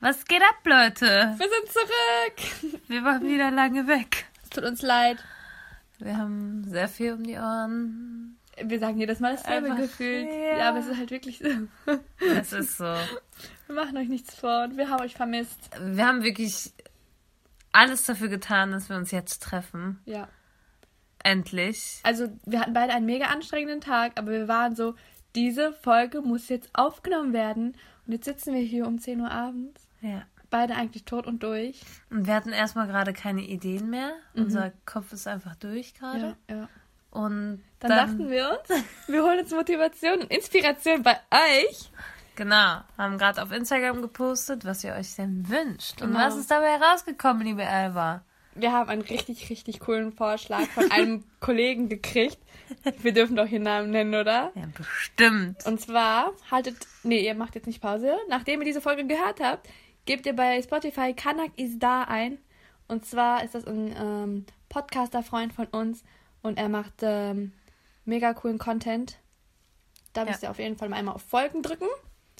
Was geht ab, Leute? Wir sind zurück. Wir waren wieder lange weg. Es tut uns leid. Wir haben sehr viel um die Ohren. Wir sagen jedes Mal dasselbe gefühlt. ja. Ja. aber es ist halt wirklich so. Es ist so. Wir machen euch nichts vor und wir haben euch vermisst. Wir haben wirklich alles dafür getan, dass wir uns jetzt treffen. Ja. Endlich. Also, wir hatten beide einen mega anstrengenden Tag, aber wir waren so, diese Folge muss jetzt aufgenommen werden. Und jetzt sitzen wir hier um 10 Uhr abends. Ja. Beide eigentlich tot und durch. Und wir hatten erstmal gerade keine Ideen mehr. Unser Kopf ist einfach durch gerade. Ja, ja. Und Dann, dachten wir uns, wir holen uns Motivation und Inspiration bei euch. Genau, haben gerade auf Instagram gepostet, was ihr euch denn wünscht. Und Genau. was ist dabei rausgekommen, liebe Alva? Wir haben einen richtig, richtig coolen Vorschlag von einem Kollegen gekriegt. Wir dürfen doch hier Namen nennen, oder? Ja, bestimmt. Und zwar haltet, nee, ihr macht jetzt nicht Pause. Nachdem ihr diese Folge gehört habt, gebt ihr bei Spotify Kanak is da ein. Und zwar ist das ein ähm, Podcaster-Freund von uns und er macht ähm, mega coolen Content. Da müsst ihr auf jeden Fall mal einmal auf Folgen drücken.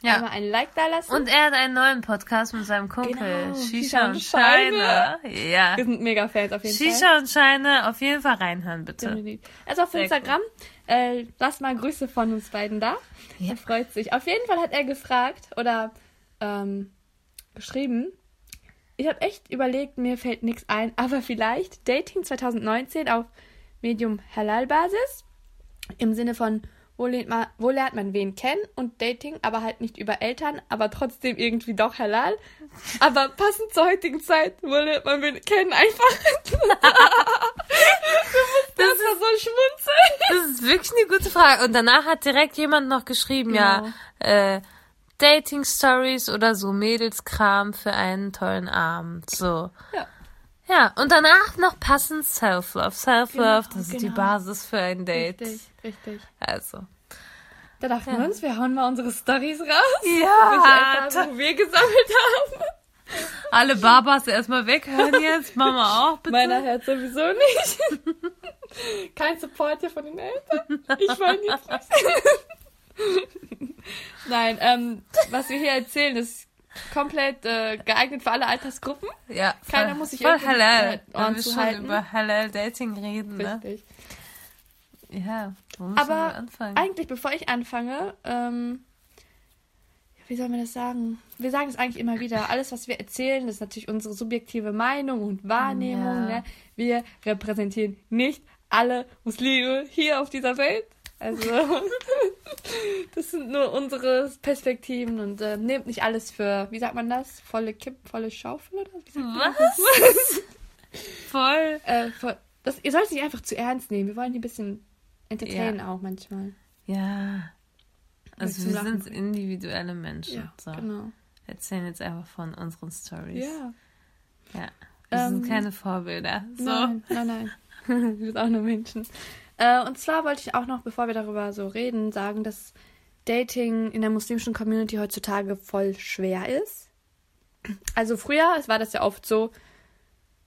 Ja. Einmal ein Like da lassen. Und er hat einen neuen Podcast mit seinem Kumpel. Genau, Shisha und Scheine. Ja. wir sind mega Fans auf jeden Fall. Shisha und Scheine, auf jeden Fall reinhören, bitte. Also auf Sehr Instagram. Äh, lasst mal Grüße von uns beiden da. Ja. Er freut sich. Auf jeden Fall hat er gefragt oder ähm, geschrieben. Ich habe echt überlegt, mir fällt nichts ein, aber vielleicht Dating 2019 auf Medium Halal-Basis. Im Sinne von, wo lernt, man, wo lernt man wen kennen und Dating, aber halt nicht über Eltern, aber trotzdem irgendwie doch halal. Aber passend zur heutigen Zeit, wo lernt man wen kennen, einfach. das ist so schmunzeln. Das ist wirklich eine gute Frage. Und danach hat direkt jemand noch geschrieben, ja, äh, Dating Stories oder so Mädelskram für einen tollen Abend. So. Ja. Ja, und danach noch passend Self-Love. Self-Love, Genau, das ist die genau. Basis für ein Date. Richtig, richtig. Also. Da dachten wir uns, wir hauen mal unsere Stories raus. Ja, Welche Erfahrungen wir gesammelt haben. alle Babas erstmal weghören jetzt. Mama auch, bitte. Meiner hört sowieso nicht. Kein Support hier von den Eltern. Ich wollte jetzt nicht. Nein, ähm, was wir hier erzählen, ist komplett äh, geeignet für alle Altersgruppen. ja, voll, keiner muss sich voll halal. Ohren wir schon über halal Dating reden, ne? Richtig. Ja, müssen wir Aber anfangen? eigentlich, bevor ich anfange, ähm, wie soll man das sagen? Wir sagen es eigentlich immer wieder. Alles, was wir erzählen, ist natürlich unsere subjektive Meinung und Wahrnehmung. Ja. Ne? Wir repräsentieren nicht alle Muslime hier auf dieser Welt. Also, das sind nur unsere Perspektiven und äh, nehmt nicht alles für, wie sagt man das? Volle Kipp, volle Schaufel oder wie sagt man Was? Voll. Äh, voll, das, ihr sollt es nicht einfach zu ernst nehmen. Wir wollen hier ein bisschen entertainen auch manchmal. Ja. Also wir sind individuelle Menschen. Ja, so. genau. Wir erzählen jetzt einfach von unseren Stories. Ja. ja. Wir Ähm, sind keine Vorbilder. So. Nein, nein, nein. wir sind auch nur Menschen. Äh, und zwar wollte ich auch noch, bevor wir darüber so reden, sagen, dass Dating in der muslimischen Community heutzutage voll schwer ist. Also früher, es war das ja oft so.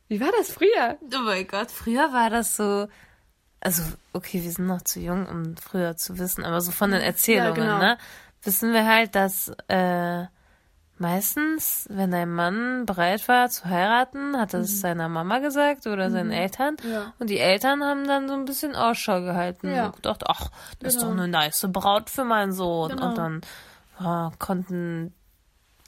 Wie war das früher? Oh mein Gott, früher war das so. Also, okay, wir sind noch zu jung, um früher zu wissen, aber so von den Erzählungen, genau. ne? Wissen wir halt, dass äh, meistens, wenn dein Mann bereit war zu heiraten, hat er es seiner Mama gesagt oder seinen Eltern. Mhm. Ja. Und die Eltern haben dann so ein bisschen Ausschau gehalten Ja. und gedacht, ach, das ist Genau. doch eine nice Braut für meinen Sohn. Genau. Und dann ah, konnten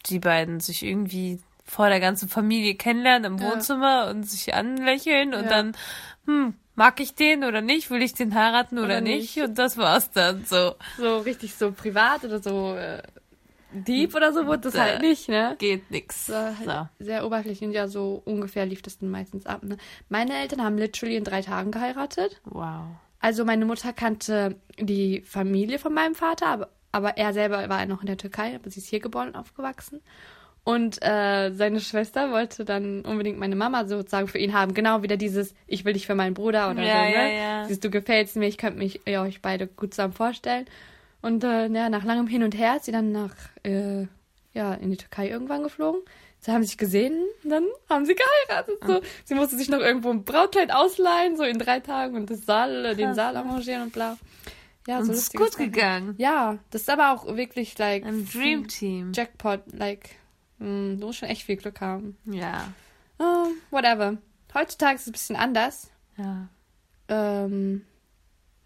die beiden sich irgendwie vor der ganzen Familie kennenlernen im Ja. Wohnzimmer und sich anlächeln und dann, hm, mag ich den oder nicht? Will ich den heiraten oder, Oder nicht? nicht. Und das war's dann so. So richtig so privat oder so äh, deep oder so wurde das halt nicht, ne? Geht nix. So, halt So. Sehr oberflächlich und ja, so ungefähr lief das dann meistens ab. Ne? Meine Eltern haben literally in drei Tagen geheiratet. Wow. Also meine Mutter kannte die Familie von meinem Vater, aber aber er selber war noch in der Türkei, aber sie ist hier geboren und aufgewachsen. Und äh, seine Schwester wollte dann unbedingt meine Mama sozusagen für ihn haben. Genau wieder dieses, ich will dich für meinen Bruder oder Ja, so, ja, ne? ja. Dieses, du gefällst mir, ich könnte mich ja, euch beide gut zusammen vorstellen. Und äh, ja, nach langem Hin und Her ist sie dann nach, äh, ja, in die Türkei irgendwann geflogen. Sie haben sich gesehen, dann haben sie geheiratet. So. Sie musste sich noch irgendwo ein Brautkleid ausleihen, so in drei Tagen und das Saal, äh, den Krass, Saal ja. arrangieren und bla. Ja, Und so ist gut Sachen. gegangen. Ja, das ist aber auch wirklich, like, Ein Dream Team. Jackpot, like, mh, du musst schon echt viel Glück haben. Ja. Oh, whatever. Heutzutage ist es ein bisschen anders. Ja. Ähm,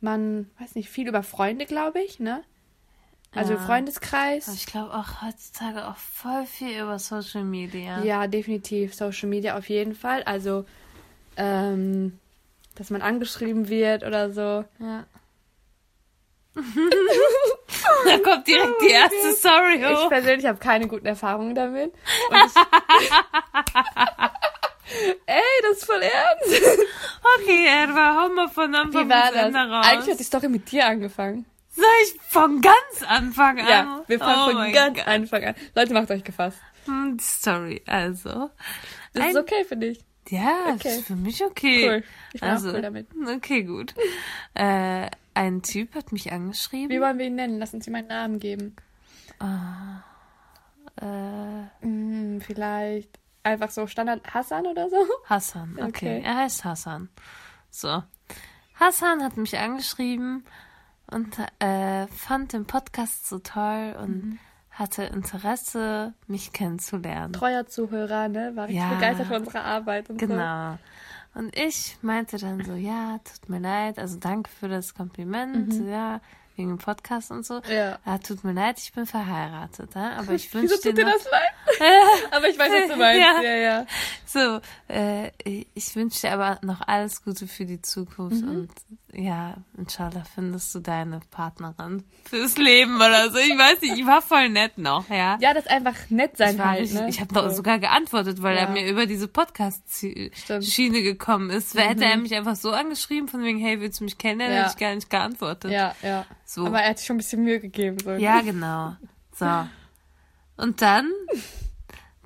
man weiß nicht viel über Freunde, glaube ich, ne? Also Ja. Freundeskreis. Ich glaube auch heutzutage auch voll viel über Social Media. Ja, definitiv. Social Media auf jeden Fall. Also, ähm, dass man angeschrieben wird oder so. Ja. da kommt direkt die erste Ich hoch. persönlich habe keine guten Erfahrungen damit. Und ich Ey, das ist voll ernst. Okay, Erwa, hau mal von Anfang bis? Ende raus. Eigentlich hat die Story mit dir angefangen. Soll ich von ganz Anfang an? Ja, wir fangen oh von ganz Gott. Anfang an. Leute, macht euch gefasst. Hm, Story, also. Das ist Ein- okay für dich. Ja, Okay. das ist für mich okay. Cool. Ich bin also, auch cool damit. Okay, gut. Äh, ein Typ hat mich angeschrieben. Wie wollen wir ihn nennen? Lass uns ihm einen Namen geben. Äh, Hm, vielleicht einfach so Standard Hassan oder so? Hassan, okay. Okay. Er heißt Hassan. So. Hassan hat mich angeschrieben und äh, fand den Podcast so toll und Mhm. hatte Interesse, mich kennenzulernen. Treuer Zuhörer, ne? War richtig Ja. begeistert von unserer Arbeit und so. Genau. Und ich meinte dann so, ja, tut mir leid, also danke für das Kompliment, ja, wegen dem Podcast und so. Ja. Ja, tut mir leid, ich bin verheiratet, ja? aber ich Wieso wünsche dir tut dir das leid? Aber ich weiß, was du meinst. Ja. Ja, ja. so, äh, ich wünsche dir aber noch alles Gute für die Zukunft Mhm. und ja, inshallah findest du deine Partnerin fürs Leben oder so. Ich weiß nicht, ich war voll nett noch, ja. Ja, das einfach nett sein Ich, halt, richtig- ne? ich habe noch So. sogar geantwortet, weil er Ja. mir über diese Podcast-Schiene gekommen ist. Wer Hätte er mich einfach so angeschrieben, von wegen, hey, willst du mich kennenlernen? Ja. Hätte ich gar nicht geantwortet. Ja, ja. So. Aber er hat sich schon ein bisschen Mühe gegeben. So. Ja, genau. So. Und dann,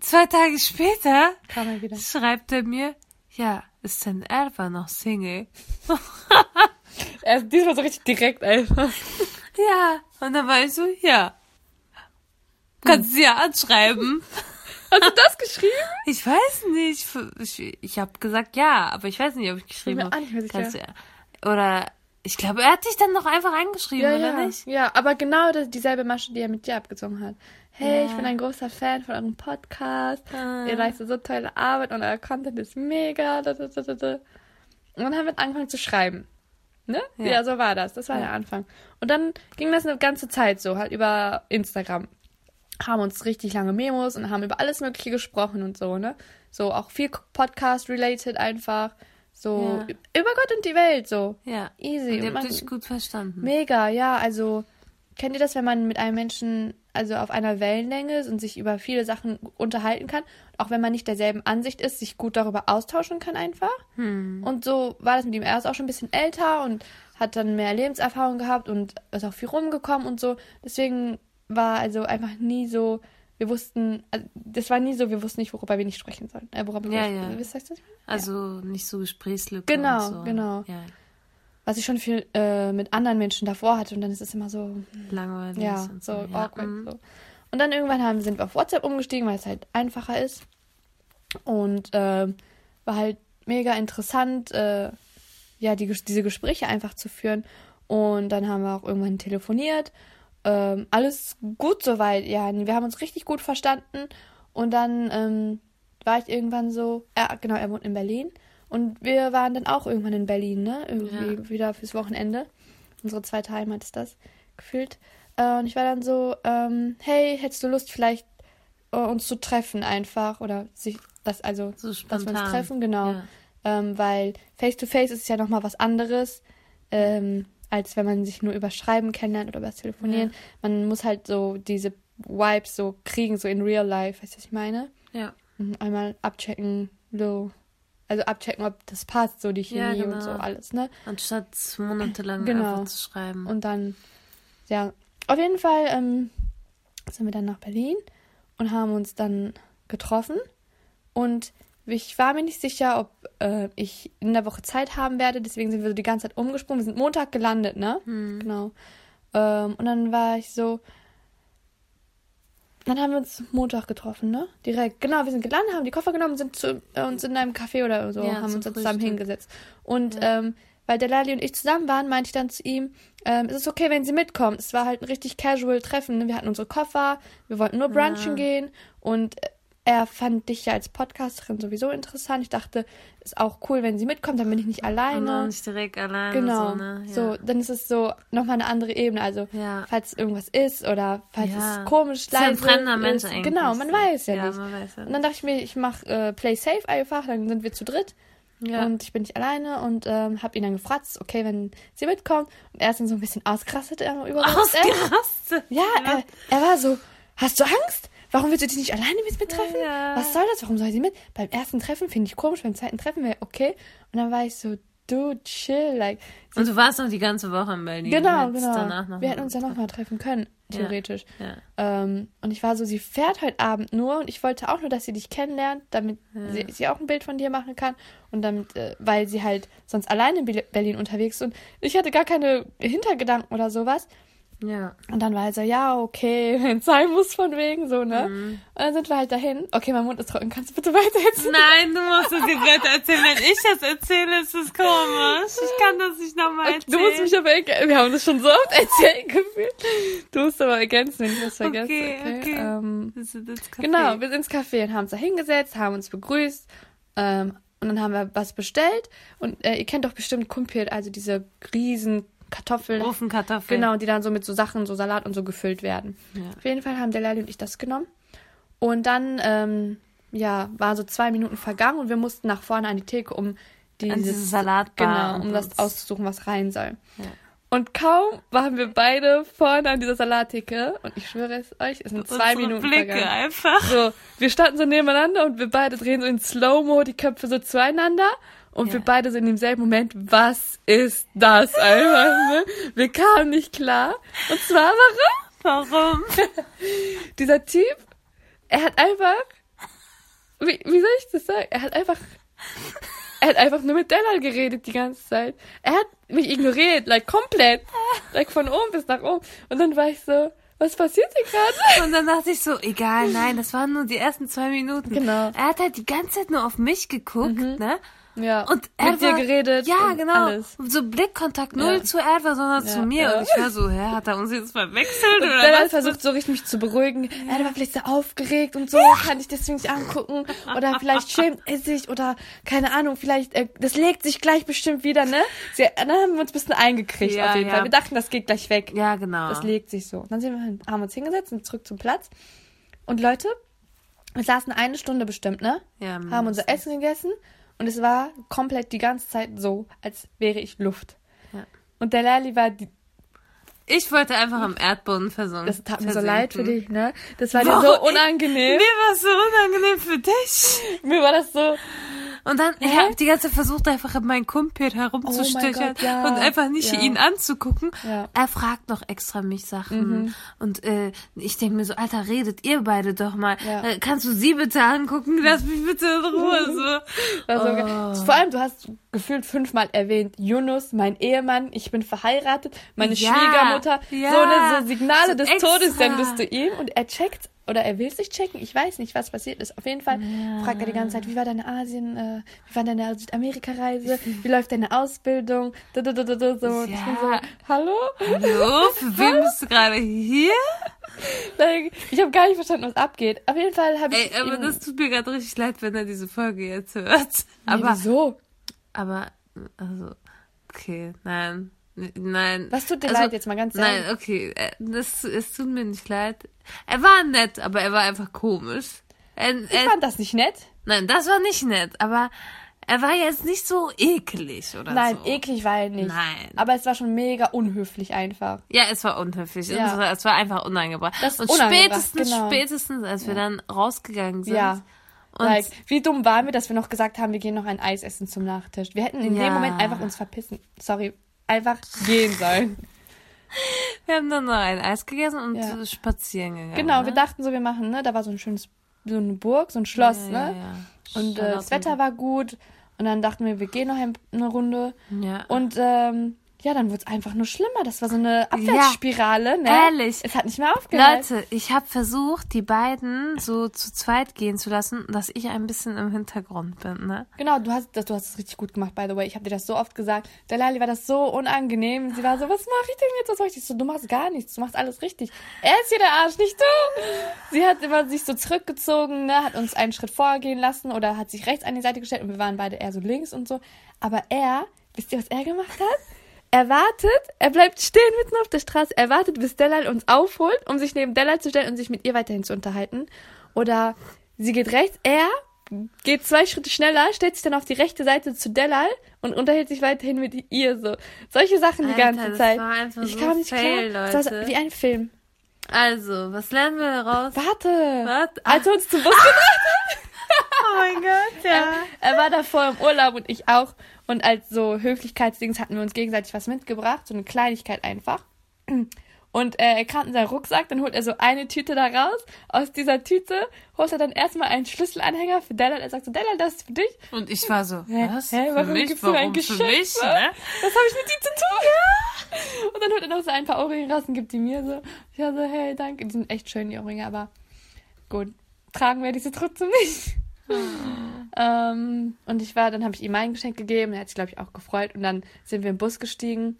zwei Tage später, Kam er wieder. schreibt er mir, ja, ist denn Erwa noch Single? Er ist diesmal so richtig direkt einfach. Ja. Und dann war ich so, ja. Kannst du sie ja anschreiben. Hast du das geschrieben? Ich weiß nicht. Ich, ich habe gesagt ja, aber ich weiß nicht, ob ich geschrieben mir habe. auch nicht mehr sicher. Kannst du ja. Oder ich glaube, er hat dich dann noch einfach eingeschrieben, Ja, oder ja. nicht? Ja, aber genau das, dieselbe Masche, die er mit dir abgezogen hat. Hey, Ja. ich bin ein großer Fan von eurem Podcast. Ah. Ihr leistet so tolle Arbeit und euer Content ist mega. Und dann haben wir angefangen zu schreiben. Ne? Ja. Ja. so war das. Das war Ja. der Anfang. Und dann ging das eine ganze Zeit so, halt über Instagram. Haben uns richtig lange Memos und haben über alles Mögliche gesprochen und so, ne? So auch viel Podcast-related einfach. So Ja. über Gott und die Welt, so. Ja. Easy. Und ihr Und habt euch gut verstanden. Mega, ja, also kennt ihr das, wenn man mit einem Menschen also auf einer Wellenlänge ist und sich über viele Sachen unterhalten kann, auch wenn man nicht derselben Ansicht ist, sich gut darüber austauschen kann einfach. Hm. Und so war das mit ihm. Er ist auch schon ein bisschen älter und hat dann mehr Lebenserfahrung gehabt und ist auch viel rumgekommen und so. Deswegen war also einfach nie so, wir wussten, also das war nie so, wir wussten nicht, worüber wir nicht sprechen sollen. Äh, worüber Ja, wir, ja. Meine? Also nicht so Gesprächslücke Genau, so. genau. Ja, Was ich schon viel äh, mit anderen Menschen davor hatte und dann ist es immer so, langweilig. Ja, und so Ja. awkward. mhm. So. Und dann irgendwann haben, sind wir auf WhatsApp umgestiegen, weil es halt einfacher ist. Und ähm, war halt mega interessant, äh, ja, die, diese Gespräche einfach zu führen. Und dann haben wir auch irgendwann telefoniert. Ähm, alles gut soweit, ja. Wir haben uns richtig gut verstanden. Und dann ähm, war ich irgendwann so, ja, genau, er wohnt in Berlin. Und wir waren dann auch irgendwann in Berlin, ne? Irgendwie Ja. wieder fürs Wochenende. Unsere zweite Heimat ist das gefühlt. Äh, und ich war dann so, ähm, hey, hättest du Lust, vielleicht äh, uns zu treffen einfach? Oder sich das, also, So dass wir uns treffen, genau. Ja. Ähm, weil face-to-face ist ja nochmal was anderes, ähm, als wenn man sich nur über Schreiben kennenlernt oder über das Telefonieren. Man muss halt so diese Vibes so kriegen, so in real life, weißt du, was ich meine? Ja. Mhm, Einmal abchecken, so. Also abchecken, ob das passt, so die Ja, Chemie und genau. so alles, ne? Anstatt monatelang Genau. einfach zu schreiben. Und dann, ja, auf jeden Fall ähm, sind wir dann nach Berlin und haben uns dann getroffen. Und ich war mir nicht sicher, ob äh, ich in der Woche Zeit haben werde. Deswegen sind wir so die ganze Zeit umgesprungen. Wir sind Montag gelandet, ne? Genau. Ähm, und dann war ich so. Dann haben wir uns Montag getroffen, ne? Direkt. Genau, wir sind gelandet, haben die Koffer genommen, sind zu, äh, uns in einem Café oder so, Ja, haben uns zusammen hingesetzt. Und ähm, weil der Lali und ich zusammen waren, meinte ich dann zu ihm, ähm, es ist okay, wenn sie mitkommt. Es war halt ein richtig casual Treffen. Ne? Wir hatten unsere Koffer, wir wollten nur brunchen gehen und er fand dich ja als Podcasterin sowieso interessant. Ich dachte, ist auch cool, wenn sie mitkommt, dann bin ich nicht alleine. dann nicht direkt alleine. Genau. So, ne? ja. So, dann ist es so nochmal eine andere Ebene. Also, Ja. falls irgendwas ist oder falls Ja. es komisch ist ja ein fremder Mensch ist. eigentlich. Genau, man weiß ja, ja nicht. Man weiß ja Und dann dachte ich mir, ich mache äh, Play Safe einfach, dann sind wir zu dritt. Ja. Und ich bin nicht alleine und ähm, habe ihn dann gefragt, ist okay, wenn sie mitkommt. Und er ist dann so ein bisschen ausgerastet äh, über. Ausgerastet. Ja, Er, er war so, hast du Angst? Warum willst du dich nicht alleine mit mir treffen? Ja. Was soll das? Warum soll sie mit? Beim ersten Treffen finde ich komisch, beim zweiten Treffen wäre okay. Und dann war ich so, dude, chill. Like, Und du warst noch die ganze Woche in Berlin. genau, genau. Wir hätten uns ja nochmal treffen können, theoretisch. Ja. Ähm, und ich war so, sie fährt heute Abend nur und ich wollte auch nur, dass sie dich kennenlernt, damit sie, sie auch ein Bild von dir machen kann und damit, äh, weil sie halt sonst alleine in Berlin unterwegs ist und ich hatte gar keine Hintergedanken oder sowas. Ja. Und dann war er so, ja, okay, wenn sein muss, von wegen, so, ne? Mhm. Und dann sind wir halt dahin. Okay, mein Mund ist trocken, kannst du bitte weiter erzählen? Nein, du musst es jetzt weiter erzählen. Wenn ich das erzähle, ist es komisch. Ich kann das nicht nochmal erzählen. Du musst mich aber ergänzen. Wir haben das schon so oft erzählt gefühlt. Du musst aber ergänzen, wenn ich das vergesse. Okay, okay. Ähm, Das ist ins Café. genau, wir sind ins Café und haben uns da hingesetzt, haben uns begrüßt. Ähm, und dann haben wir was bestellt. Und äh, ihr kennt doch bestimmt Kumpel, also diese riesen Kartoffeln. Ofenkartoffeln. Genau, die dann so mit so Sachen, so Salat und so gefüllt werden. Ja. Auf jeden Fall haben der Lali und ich das genommen. Und dann, ähm, ja, war so zwei Minuten vergangen und wir mussten nach vorne an die Theke, um dieses, diese Salatbar Genau, um das auszusuchen, was rein soll. Ja. Und kaum waren wir beide vorne an dieser Salattheke und ich schwöre es euch, es sind zwei Minuten Blicke vergangen. einfach. So, wir standen so nebeneinander und wir beide drehen so in Slow-Mo die Köpfe so zueinander. Und Ja. wir beide sind im selben Moment, was ist das einfach, ne? Wir kamen nicht klar. Und zwar, warum? Warum? Dieser Typ, er hat einfach, wie, wie soll ich das sagen? Er hat einfach, er hat einfach nur mit Della geredet die ganze Zeit. Er hat mich ignoriert, like komplett. Like von oben bis nach oben. Und dann war ich so, was passiert hier gerade? Und dann dachte ich so, egal, nein, das waren nur die ersten zwei Minuten. Genau. Mhm. Er hat halt die ganze Zeit nur auf mich geguckt, ne? Ja. Und er mit dir war- geredet. Ja, genau. Alles. So Blickkontakt null Ja. zu Edward, sondern Ja, zu mir. ja. Und ich war so, hä, hat er uns jetzt verwechselt Und oder hat was? versucht, so richtig mich zu beruhigen. Er war vielleicht sehr aufgeregt und so, kann ich deswegen nicht angucken. Oder vielleicht schämt er sich oder keine Ahnung, vielleicht, äh, das legt sich gleich bestimmt wieder, ne? Sie, dann haben wir uns ein bisschen eingekriegt auf jeden. Fall. Wir dachten, das geht gleich weg. Ja, genau. Das legt sich so. Dann sind wir, haben wir uns hingesetzt und zurück zum Platz. Und Leute, wir saßen eine Stunde bestimmt, ne? Ja, haben unser Essen gegessen und es war komplett die ganze Zeit so, als wäre ich Luft. Ja. Und der Lali war die, Ich wollte einfach am Erdboden versunken. das tat mir so versinken. leid für dich, ne? Das war dir Warum? so unangenehm. Mir war es so unangenehm für dich. Mir war das so, Und dann, ich habe die ganze Zeit versucht, einfach meinen Kumpel herumzustöchern Oh ja. und einfach nicht Ja. ihn anzugucken. Ja. Mhm. Er fragt noch extra mich Sachen. Und äh, ich denke mir so, Alter, redet ihr beide doch mal. Äh, kannst du sie bitte angucken? Lass mich bitte in Ruhe. So. war so Oh. Vor allem, du hast gefühlt fünfmal erwähnt, Yunus, mein Ehemann, ich bin verheiratet, meine Schwiegermutter, ja. so eine so Signale So des extra. Todes sendest du ihm und er checkt oder er will sich checken, ich weiß nicht, was passiert ist. Auf jeden Fall fragt er die ganze Zeit, wie war deine Asien, äh, wie war deine Südamerika-Reise, wie läuft deine Ausbildung, du, du, du, du, du, so. Bin so, Ja. hallo? Hallo, für wen bist du gerade hier? Ich habe gar nicht verstanden, was abgeht. Auf jeden Fall habe ich Ey, aber das tut mir gerade richtig leid, wenn er diese Folge jetzt hört. Nee, Aber, wieso? aber, also, okay, nein. Nein. Was tut dir Also, leid jetzt mal ganz ehrlich? Nein, okay, äh, das, es tut mir nicht leid. Er war nett, aber er war einfach komisch. Er, Ich er, fand das nicht nett. nein, das war nicht nett, aber er war jetzt nicht so eklig oder Nein, so. eklig war er nicht. Nein. Aber es war schon mega unhöflich einfach. Ja, es war unhöflich. Ja. Es, war, es war einfach unangebracht. Das ist und spätestens, genau. spätestens, als wir dann rausgegangen sind. Ja. Und like, wie dumm waren wir, dass wir noch gesagt haben, wir gehen noch ein Eis essen zum Nachtisch. Wir hätten in Ja. dem Moment einfach uns verpissen. Sorry, einfach gehen sollen. Wir haben dann noch ein Eis gegessen und Ja. spazieren gegangen. Genau, ne? wir dachten so, wir machen, ne, da war so ein schönes, so eine Burg, so ein Schloss, ja, ne? Ja. Und äh, das Wetter war gut. Und dann dachten wir, wir gehen noch ein, eine Runde. Ja. Und ähm, ja, dann wurde es einfach nur schlimmer. Das war so eine Abwärtsspirale, ne? Ehrlich. Es hat nicht mehr aufgehört. Leute, ich habe versucht, die beiden so zu zweit gehen zu lassen, dass ich ein bisschen im Hintergrund bin, ne? Genau, du hast das, du hast es richtig gut gemacht, by the way. Ich habe dir das so oft gesagt. Der Lali war das so unangenehm. Sie war so, was mache ich denn jetzt? Was soll ich? Ich so, du machst gar nichts, du machst alles richtig. Er ist hier der Arsch, nicht du. Sie hat immer sich so zurückgezogen, ne, hat uns einen Schritt vorgehen lassen oder hat sich rechts an die Seite gestellt und wir waren beide eher so links und so. Aber er, wisst ihr, was er gemacht hat? Er wartet, er bleibt stehen mitten auf der Straße, er wartet, bis Delal uns aufholt, um sich neben Delal zu stellen und sich mit ihr weiterhin zu unterhalten. Oder sie geht rechts, er geht zwei Schritte schneller, stellt sich dann auf die rechte Seite zu Delal und unterhält sich weiterhin mit ihr so. Solche Sachen die Alter, ganze das Zeit. ich so kam nicht fail, klar. Das war wie ein Film. Also, was lernen wir daraus? Warte. Warte. Als er uns zum Bus gebracht Oh mein Gott, ja. Er war davor im Urlaub und ich auch. Und als so Höflichkeitsdings hatten wir uns gegenseitig was mitgebracht, so eine Kleinigkeit einfach. Und äh, er kam in seinen Rucksack, dann holt er so eine Tüte da raus. Aus dieser Tüte holt er dann erstmal einen Schlüsselanhänger für Della. Er sagt so, Della, das ist für dich. Und ich war so, was? Hä? Für Warum mich? gibst du mir ein Warum für Geschenk, mich? Ne? Was habe ich mit dir zu tun? Und dann holt er noch so ein paar Ohrringe raus und gibt die mir so. Ich war so, hey, danke. Die sind echt schön, die Ohrringe, aber gut. Tragen werde ich sie trotzdem nicht. Ähm, und ich war, dann habe ich ihm mein Geschenk gegeben, er hat sich, glaube ich, auch gefreut. Und dann sind wir im Bus gestiegen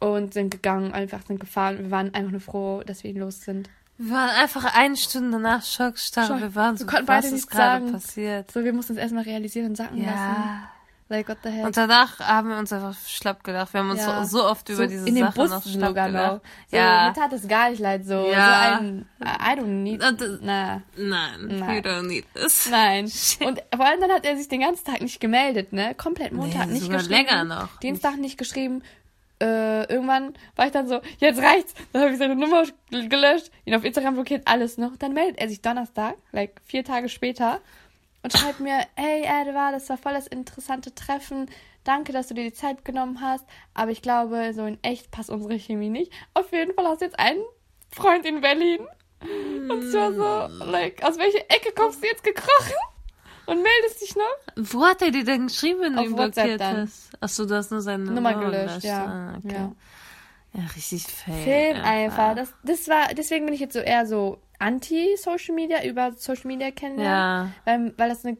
und sind gegangen, einfach sind gefahren. Wir waren einfach nur froh, dass wir los sind. Wir waren einfach eine Stunde nach Schockstarre. Schock. Wir waren so, Wir konnten was beide ist gerade passiert? So, wir mussten es erstmal realisieren und sacken lassen. Like, what the heck. Und danach haben wir uns einfach schlapp gelacht. Wir haben uns Ja. so, so oft über So diese in den Sache Bus noch schlapp sogar gelacht. noch. So, Ja. Mir tat es gar nicht leid, so, Ja. so ein, I don't need, na, Nein, Nein. you don't need this. nein. Und vor allem dann hat er sich den ganzen Tag nicht gemeldet, ne, komplett Montag Nee, nicht geschrieben. länger noch. Dienstag nicht geschrieben. Äh, irgendwann war ich dann so, jetzt reicht's. Dann habe ich seine Nummer gelöscht, ihn auf Instagram blockiert, alles noch. Dann meldet er sich Donnerstag, like vier Tage später, und schreibt mir, hey Edward, das war voll das interessante Treffen. Danke, dass du dir die Zeit genommen hast. Aber ich glaube, so in echt passt unsere Chemie nicht. Auf jeden Fall hast du jetzt einen Freund in Berlin. Und ich war so, like, aus welcher Ecke kommst du jetzt gekrochen? Und meldest dich noch? Wo hat er dir denn geschrieben, wenn du ihn blockiert hast? Achso, du hast nur seine Nummer Nummer gelöscht, ja. Ah, okay. ja. Ja, richtig fail. Film einfach. Das, das war, deswegen bin ich jetzt so eher so anti-Social Media, über Social Media kennenlernen. Ja. Weil, weil das eine,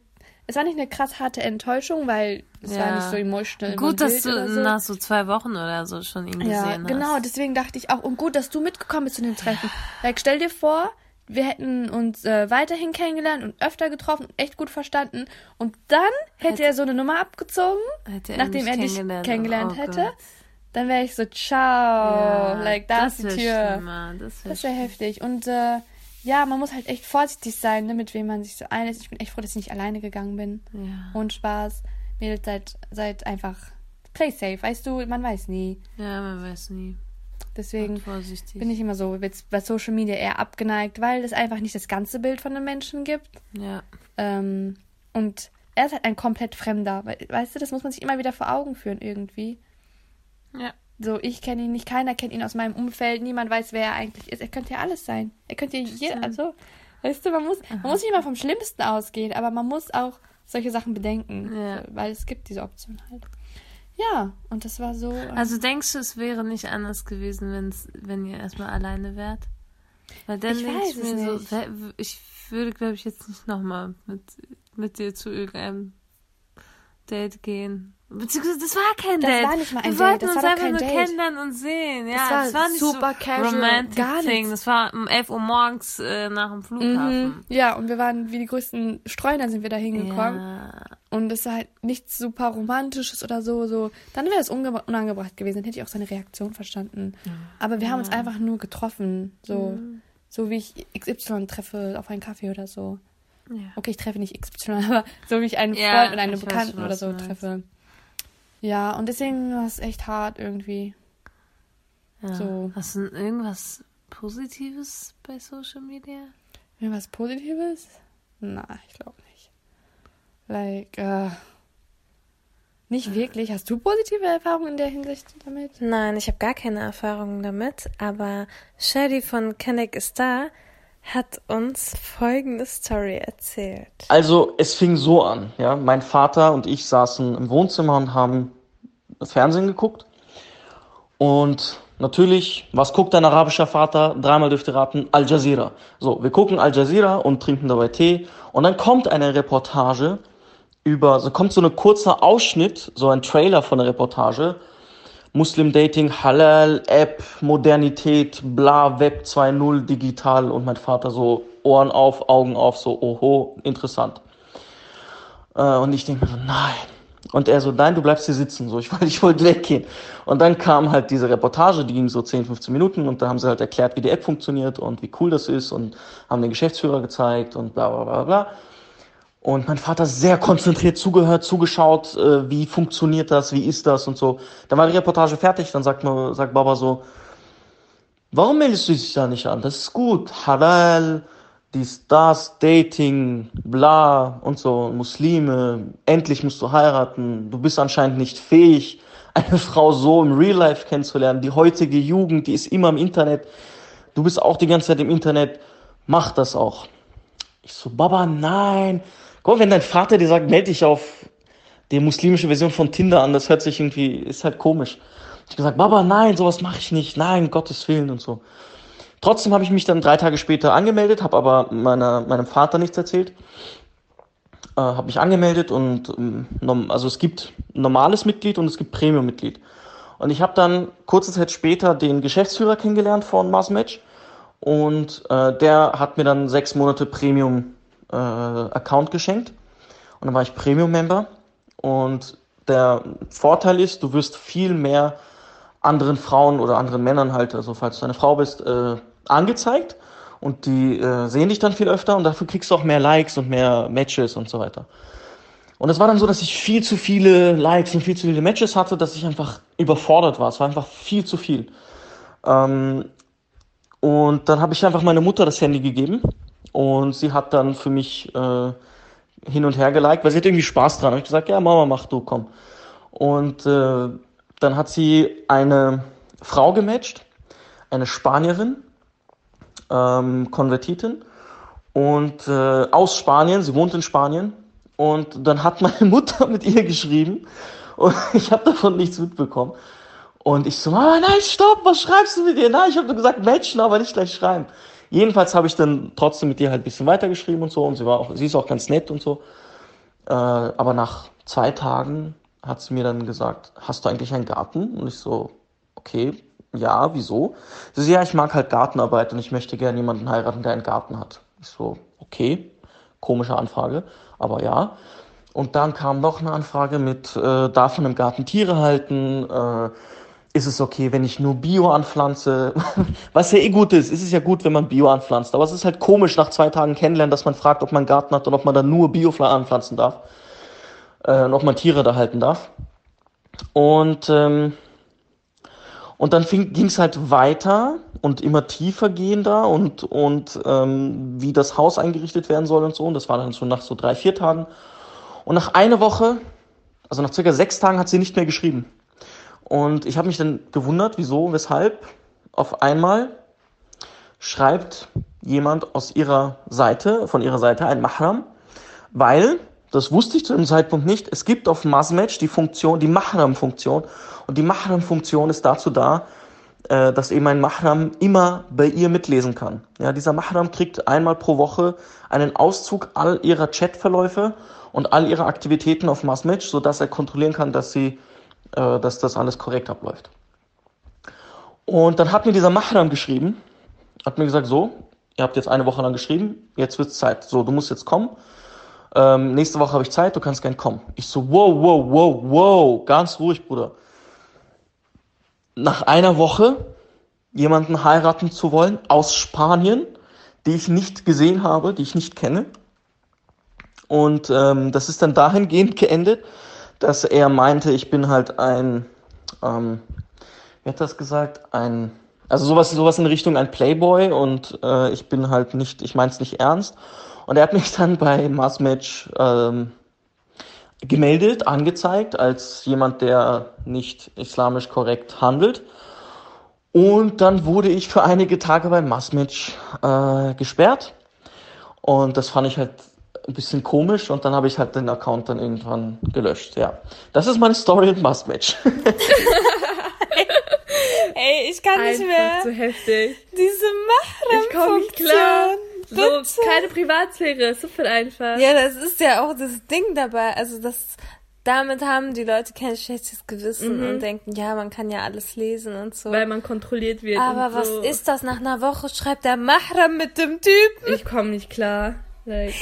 es war nicht eine krass harte Enttäuschung, weil es Ja. war nicht so emotional. Gut, dass du so. nach so zwei Wochen oder so schon ihn Ja, gesehen hast. genau, deswegen dachte ich auch, und gut, dass du mitgekommen bist zu dem Treffen. Like, stell dir vor, wir hätten uns äh, weiterhin kennengelernt und öfter getroffen und echt gut verstanden. Und dann hätte, Hätte- er so eine Nummer abgezogen, er nachdem er dich kennengelernt, oh hätte. Gott. Dann wäre ich so, ciao, Ja, like, da ist die wär Tür. schlimmer, Das wäre wäre heftig. Und äh, ja, man muss halt echt vorsichtig sein, ne, mit wem man sich so einlässt. Ich bin echt froh, dass ich nicht alleine gegangen bin. Ja. Und Spaß. Mädels, seid, seid einfach play safe. Weißt du, man weiß nie. ja, man weiß nie. Deswegen bin ich immer so jetzt bei Social Media eher abgeneigt, weil es einfach nicht das ganze Bild von einem Menschen gibt. ja. Ähm, und er ist halt ein komplett Fremder. We- Weißt du, das muss man sich immer wieder vor Augen führen irgendwie. Ja. So, ich kenne ihn nicht, keiner kennt ihn aus meinem Umfeld, niemand weiß, wer er eigentlich ist. Er könnte ja alles sein. Er könnte ja jeder, also, weißt du, man muss, man muss nicht immer vom Schlimmsten ausgehen, aber man muss auch solche Sachen bedenken, Ja. weil es gibt diese Option halt. Ja, und das war so. äh, Also denkst du, es wäre nicht anders gewesen, wenn's, wenn ihr erstmal alleine wärt? Weil dann Ich denke ich mir nicht. so, ich würde, glaube ich, jetzt nicht nochmal mit, mit dir zu irgendeinem Date gehen. Beziehungsweise, das war kein Das Date. war nicht mal ein Wir Date, wollten das uns einfach nur Date. kennenlernen und sehen. Ja, Das war es war nicht super so casual, romantic gar thing. Das war um 11 Uhr morgens äh, nach dem Flughafen. mhm. Ja, und wir waren wie die größten Streuner sind wir da hingekommen. Ja, Und es war halt nichts super Romantisches oder so. so. Dann wäre es unangebracht gewesen. Dann hätte ich auch seine Reaktion verstanden. Aber wir haben uns einfach nur getroffen. So, Mhm. so wie ich XY treffe auf einen Kaffee oder so. ja. Okay, ich treffe nicht XY, aber so wie ich einen Ja, Freund oder eine weiß Bekannten schon, oder so du meinst. Ja, und deswegen war es echt hart irgendwie. ja. So. Hast du irgendwas Positives bei Social Media? Irgendwas Positives? Na, ich glaube nicht. Like, äh, Nicht wirklich. Hast du positive Erfahrungen in der Hinsicht damit? Nein, ich habe gar keine Erfahrungen damit, aber Shady von Kenneck ist da hat uns folgende Story erzählt. Also es fing so an, ja, mein Vater und ich saßen im Wohnzimmer und haben Fernsehen geguckt und natürlich, was guckt ein arabischer Vater? Dreimal dürfte raten, Al Jazeera. So, wir gucken Al Jazeera und trinken dabei Tee und dann kommt eine Reportage über, so kommt so ein kurzer Ausschnitt, so ein Trailer von der Reportage. Muslim Dating, Halal, App, Modernität, bla, Web 2.0, digital und mein Vater so Ohren auf, Augen auf, so, oho, interessant. Äh, und ich denke mir so, nein. Und er so, nein, du bleibst hier sitzen, so, ich, ich wollte weggehen. Und dann kam halt diese Reportage, die ging so 10, 15 Minuten und da haben sie halt erklärt, wie die App funktioniert und wie cool das ist und haben den Geschäftsführer gezeigt und bla, bla, bla, bla. Und mein Vater sehr konzentriert zugehört, zugeschaut, äh, wie funktioniert das, wie ist das und so. Dann war die Reportage fertig, dann sagt, man, sagt Baba so, warum meldest du dich da nicht an? Das ist gut, Halal, dies, das, Dating, bla und so, Muslime, endlich musst du heiraten, du bist anscheinend nicht fähig, eine Frau so im Real Life kennenzulernen. Die heutige Jugend, die ist immer im Internet, du bist auch die ganze Zeit im Internet, mach das auch. Ich so, Baba, nein, Guck, wenn dein Vater dir sagt, melde dich auf die muslimische Version von Tinder an, das hört sich irgendwie, ist halt komisch. Ich gesagt, Baba, nein, sowas mache ich nicht, nein, Gottes Willen und so. Trotzdem habe ich mich dann drei Tage später angemeldet, habe aber meiner, meinem Vater nichts erzählt. Äh, habe mich angemeldet und ähm, also es gibt normales Mitglied und es gibt Premium-Mitglied. Und ich habe dann kurze Zeit später den Geschäftsführer kennengelernt von Mars Match und äh, der hat mir dann sechs Monate Premium äh, Account geschenkt. Und dann war ich Premium-Member. Und der Vorteil ist, du wirst viel mehr anderen Frauen oder anderen Männern halt, also falls du eine Frau bist, äh, angezeigt. Und die äh, sehen dich dann viel öfter und dafür kriegst du auch mehr Likes und mehr Matches und so weiter. Und es war dann so, dass ich viel zu viele Likes und viel zu viele Matches hatte, dass ich einfach überfordert war. Es war einfach viel zu viel. Ähm, und dann habe ich einfach meine Mutter das Handy gegeben und sie hat dann für mich äh, hin und her geliked, weil sie hat irgendwie Spaß dran. Und ich gesagt, ja, Mama, mach du, komm. Und äh, dann hat sie eine Frau gematcht, eine Spanierin, ähm, Konvertitin und äh, aus Spanien, sie wohnt in Spanien. Und dann hat meine Mutter mit ihr geschrieben und ich habe davon nichts mitbekommen. Und ich so, Mama, nein, stopp, was schreibst du mit ihr? Nein, ich habe nur gesagt, matchen, aber nicht gleich schreiben. Jedenfalls habe ich dann trotzdem mit ihr halt ein bisschen weitergeschrieben und so und sie war auch, sie ist auch ganz nett und so. Äh, aber nach zwei Tagen hat sie mir dann gesagt, hast du eigentlich einen Garten? Und ich so, okay, ja, wieso? Sie so, ja, ich mag halt Gartenarbeit und ich möchte gerne jemanden heiraten, der einen Garten hat. Ich so, okay, komische Anfrage, aber ja. Und dann kam noch eine Anfrage mit, äh, darf man im Garten Tiere halten? Äh, ist es okay, wenn ich nur Bio anpflanze? Was ja eh gut ist. Es ist ja gut, wenn man Bio anpflanzt. Aber es ist halt komisch, nach zwei Tagen kennenlernen, dass man fragt, ob man einen Garten hat und ob man da nur Bio anpflanzen darf. Äh, und ob man Tiere da halten darf. Und, ähm, und dann ging es halt weiter und immer tiefer gehender und, und ähm, wie das Haus eingerichtet werden soll und so. Und das war dann so nach so drei, vier Tagen. Und nach einer Woche, also nach circa sechs Tagen, hat sie nicht mehr geschrieben. Und ich habe mich dann gewundert, wieso, weshalb auf einmal schreibt jemand aus ihrer Seite, von ihrer Seite ein Mahram, weil, das wusste ich zu dem Zeitpunkt nicht, es gibt auf Masmatch die Funktion, die Mahram-Funktion. Und die Mahram-Funktion ist dazu da, äh, dass eben ein Mahram immer bei ihr mitlesen kann. Ja, dieser Mahram kriegt einmal pro Woche einen Auszug all ihrer Chatverläufe und all ihrer Aktivitäten auf Masmatch, sodass er kontrollieren kann, dass sie äh, dass das alles korrekt abläuft. Und dann hat mir dieser Mahram geschrieben, hat mir gesagt, so, ihr habt jetzt eine Woche lang geschrieben, jetzt wird's Zeit. So, du musst jetzt kommen. Ähm, nächste Woche habe ich Zeit, du kannst gern kommen. Ich so, wow, wow, wow, wow, ganz ruhig, Bruder. Nach einer Woche jemanden heiraten zu wollen aus Spanien, die ich nicht gesehen habe, die ich nicht kenne. Und ähm, das ist dann dahingehend geendet, dass er meinte, ich bin halt ein, ähm, wie hat das gesagt, ein, also sowas, sowas in Richtung ein Playboy und äh, ich bin halt nicht, ich mein's nicht ernst. Und er hat mich dann bei Massmatch ähm, gemeldet, angezeigt als jemand, der nicht islamisch korrekt handelt. Und dann wurde ich für einige Tage beim Massmatch äh, gesperrt. Und das fand ich halt ein bisschen komisch und dann habe ich halt den Account dann irgendwann gelöscht. Ja, das ist meine Story in Massmatch. Ey, ich kann nicht mehr. Einfach zu heftig. Diese Ich komme nicht klar. So, Bitte. keine Privatsphäre, super einfach. Ja, das ist ja auch das Ding dabei. Also das, damit haben die Leute kein schlechtes Gewissen und denken, ja, man kann ja alles lesen und so. Weil man kontrolliert wird. Aber und was so. ist das? Nach einer Woche schreibt der Mahram mit dem Typen. Ich komme nicht klar. Like.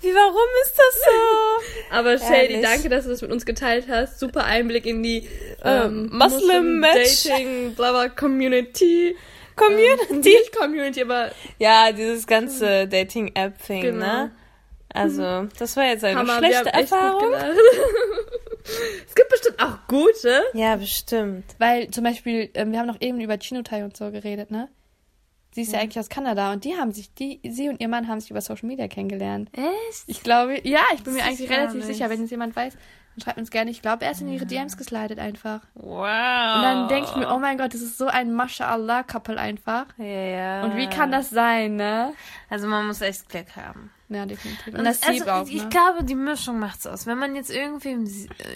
Wie, warum ist das so? Aber Shady, Ehrlich. danke, dass du das mit uns geteilt hast. Super Einblick in die Ähm, ähm, Muslim Match. Dating, bla bla, Community. Community. Nicht Community, aber Ja, dieses ganze Dating-App-Thing, Genau. ne? Also, das war jetzt eine Hammer, wir schlechte haben echt gut Erfahrung. es gibt bestimmt auch gute. Ja, bestimmt. Weil zum Beispiel, ähm, wir haben noch eben über Chinotai und so geredet, ne? Sie ist ja eigentlich aus Kanada und die haben sich, die, sie und ihr Mann haben sich über Social Media kennengelernt. Echt? Ich glaube, ja, ich bin mir Das eigentlich ist gar relativ nicht. sicher, wenn es jemand weiß, dann schreibt uns gerne. Ich glaube, er ist in ihre DMs geslidet einfach. Wow. Und dann denke ich mir, oh mein Gott, das ist so ein Mashallah-Couple einfach. Ja, ja. Und wie kann das sein, ne? Also, man muss echt Glück haben. Ja, definitiv. Und Und das also, auch, ich ne? glaube, die Mischung macht's aus. Wenn man jetzt irgendwen,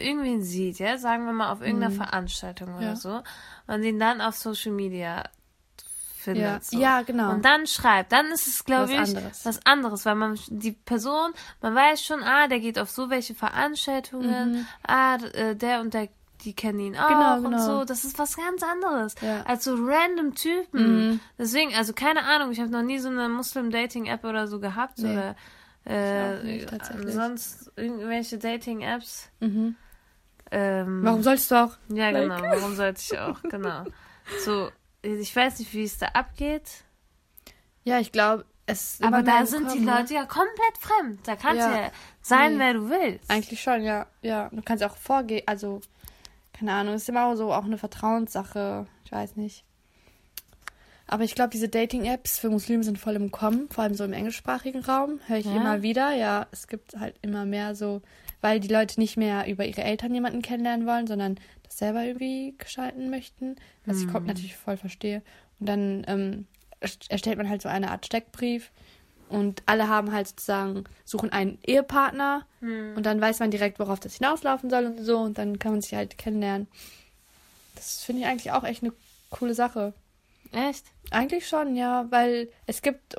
irgendwen sieht, ja, sagen wir mal auf irgendeiner Veranstaltung oder Mhm. Ja. so, und ihn dann auf Social Media findet. Ja. So. Ja, genau. Und dann schreibt, dann ist es, glaube ich, anderes. was anderes, weil man die Person, man weiß schon, ah, der geht auf so welche Veranstaltungen, ah, d- äh, der und der, die kennen ihn auch Mhm. Genau, und genau. so. Das ist was ganz anderes Ja. Mhm. als so random Typen. Deswegen, also keine Ahnung, ich habe noch nie so eine Muslim-Dating-App oder so gehabt Nee. oder äh, nicht, sonst irgendwelche Dating-Apps. Mhm. Ähm, Warum sollst du auch? Ja, Like- genau. Warum sollte ich auch? Genau. So, ich weiß nicht, wie es da abgeht. Ja, ich glaube, es Aber da sind die gekommen, ne? Leute ja komplett fremd. Da kannst Ja. du ja sein, Nee. wer du willst. Eigentlich schon, ja. Ja, du kannst auch vorgehen, also, keine Ahnung, ist immer so auch eine Vertrauenssache. Ich weiß nicht. Aber ich glaube, diese Dating-Apps für Muslime sind voll im Kommen, vor allem so im englischsprachigen Raum. Höre ich Ja? immer wieder. Ja, es gibt halt immer mehr so, weil die Leute nicht mehr über ihre Eltern jemanden kennenlernen wollen, sondern das selber irgendwie gestalten möchten. Was ich Hm. natürlich voll verstehe. Und dann ähm, erst- erstellt man halt so eine Art Steckbrief. Und alle haben halt sozusagen, suchen einen Ehepartner und dann weiß man direkt, worauf das hinauslaufen soll und so und dann kann man sich halt kennenlernen. Das finde ich eigentlich auch echt eine coole Sache. Echt? Eigentlich schon, ja, weil es gibt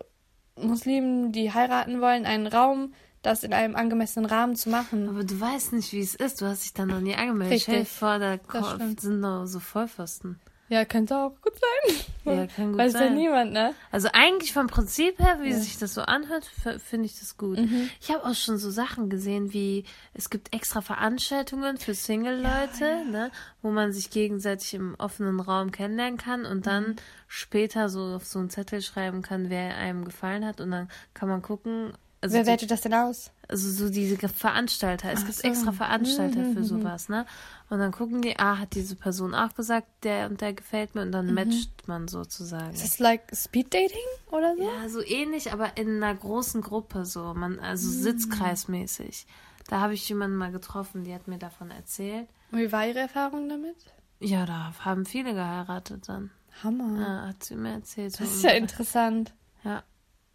Muslimen, die heiraten wollen, einen Raum, das in einem angemessenen Rahmen zu machen. Aber du weißt nicht, wie es ist. Du hast dich da noch nie angemeldet. Richtig. Stell dir vor, da sind noch so Vollpfosten. Ja, könnte auch gut sein. Ja, kann gut Weiß ja sein. niemand, ne? Also eigentlich vom Prinzip her, wie sich das so anhört, finde ich das gut. Mhm. Ich habe auch schon so Sachen gesehen, wie es gibt extra Veranstaltungen für Single-Leute, ne, wo man sich gegenseitig im offenen Raum kennenlernen kann und dann Mhm. später so auf so einen Zettel schreiben kann, wer einem gefallen hat und dann kann man gucken. Also Wer wertet das denn aus? also so diese Veranstalter. Es Ach gibt so. Mhm, extra Veranstalter für sowas, ne? Und dann gucken die, ah, hat diese Person auch gesagt, der und der gefällt mir und Mhm. dann matcht man sozusagen. Ist das like Speed Dating oder so? Ja, so ähnlich, aber in einer großen Gruppe so, man also sitzkreismäßig. Da habe ich jemanden mal getroffen, die hat mir davon erzählt. Und wie war Ihre Erfahrung damit? Ja, da haben viele geheiratet dann. Hammer. Ja, hat sie mir erzählt. Das ist ja interessant.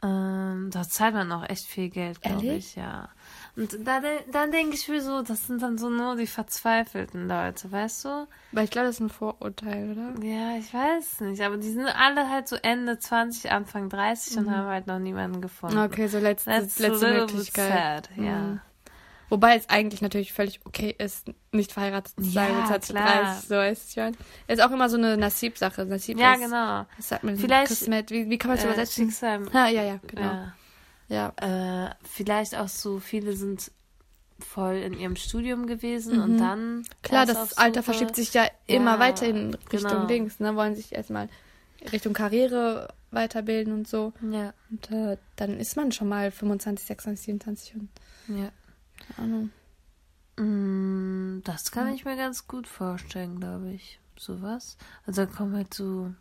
Ähm, da zahlt man auch echt viel Geld, glaube ich, ja. Und da, dann denke ich mir so, das sind dann so nur die verzweifelten Leute, weißt du? Weil ich glaube, das ist ein Vorurteil, oder? Ja, ich weiß nicht, aber die sind alle halt so Ende 20, Anfang 30 und haben halt noch niemanden gefunden. Mhm. Okay, so letzte, That's letzte Möglichkeit. sad, ja. Mhm. Wobei es eigentlich natürlich völlig okay ist, nicht verheiratet zu sein Ja, mit 20, klar. 30. So ist es Ist auch immer so eine Nasib-Sache. Nasib Ja, ist, genau. Was sagt man? Vielleicht- Kismet. Wie, wie kann man es Äh, übersetzen? Schicksal. Ah, ja, ja, genau. Ja. Ja. Äh, vielleicht auch so, viele sind voll in ihrem Studium gewesen und dann. Mhm. Klar, das Alter verschiebt sich ja immer Ja, weiter in Richtung genau. Dings. Ne? Wollen sich erstmal Richtung Karriere weiterbilden und so. Ja, Und äh, dann ist man schon mal 25, 26, 27 und ja. Keine Ahnung. Mm, Das kann ich mir ganz gut vorstellen, glaube ich. Sowas. Also da kommen halt so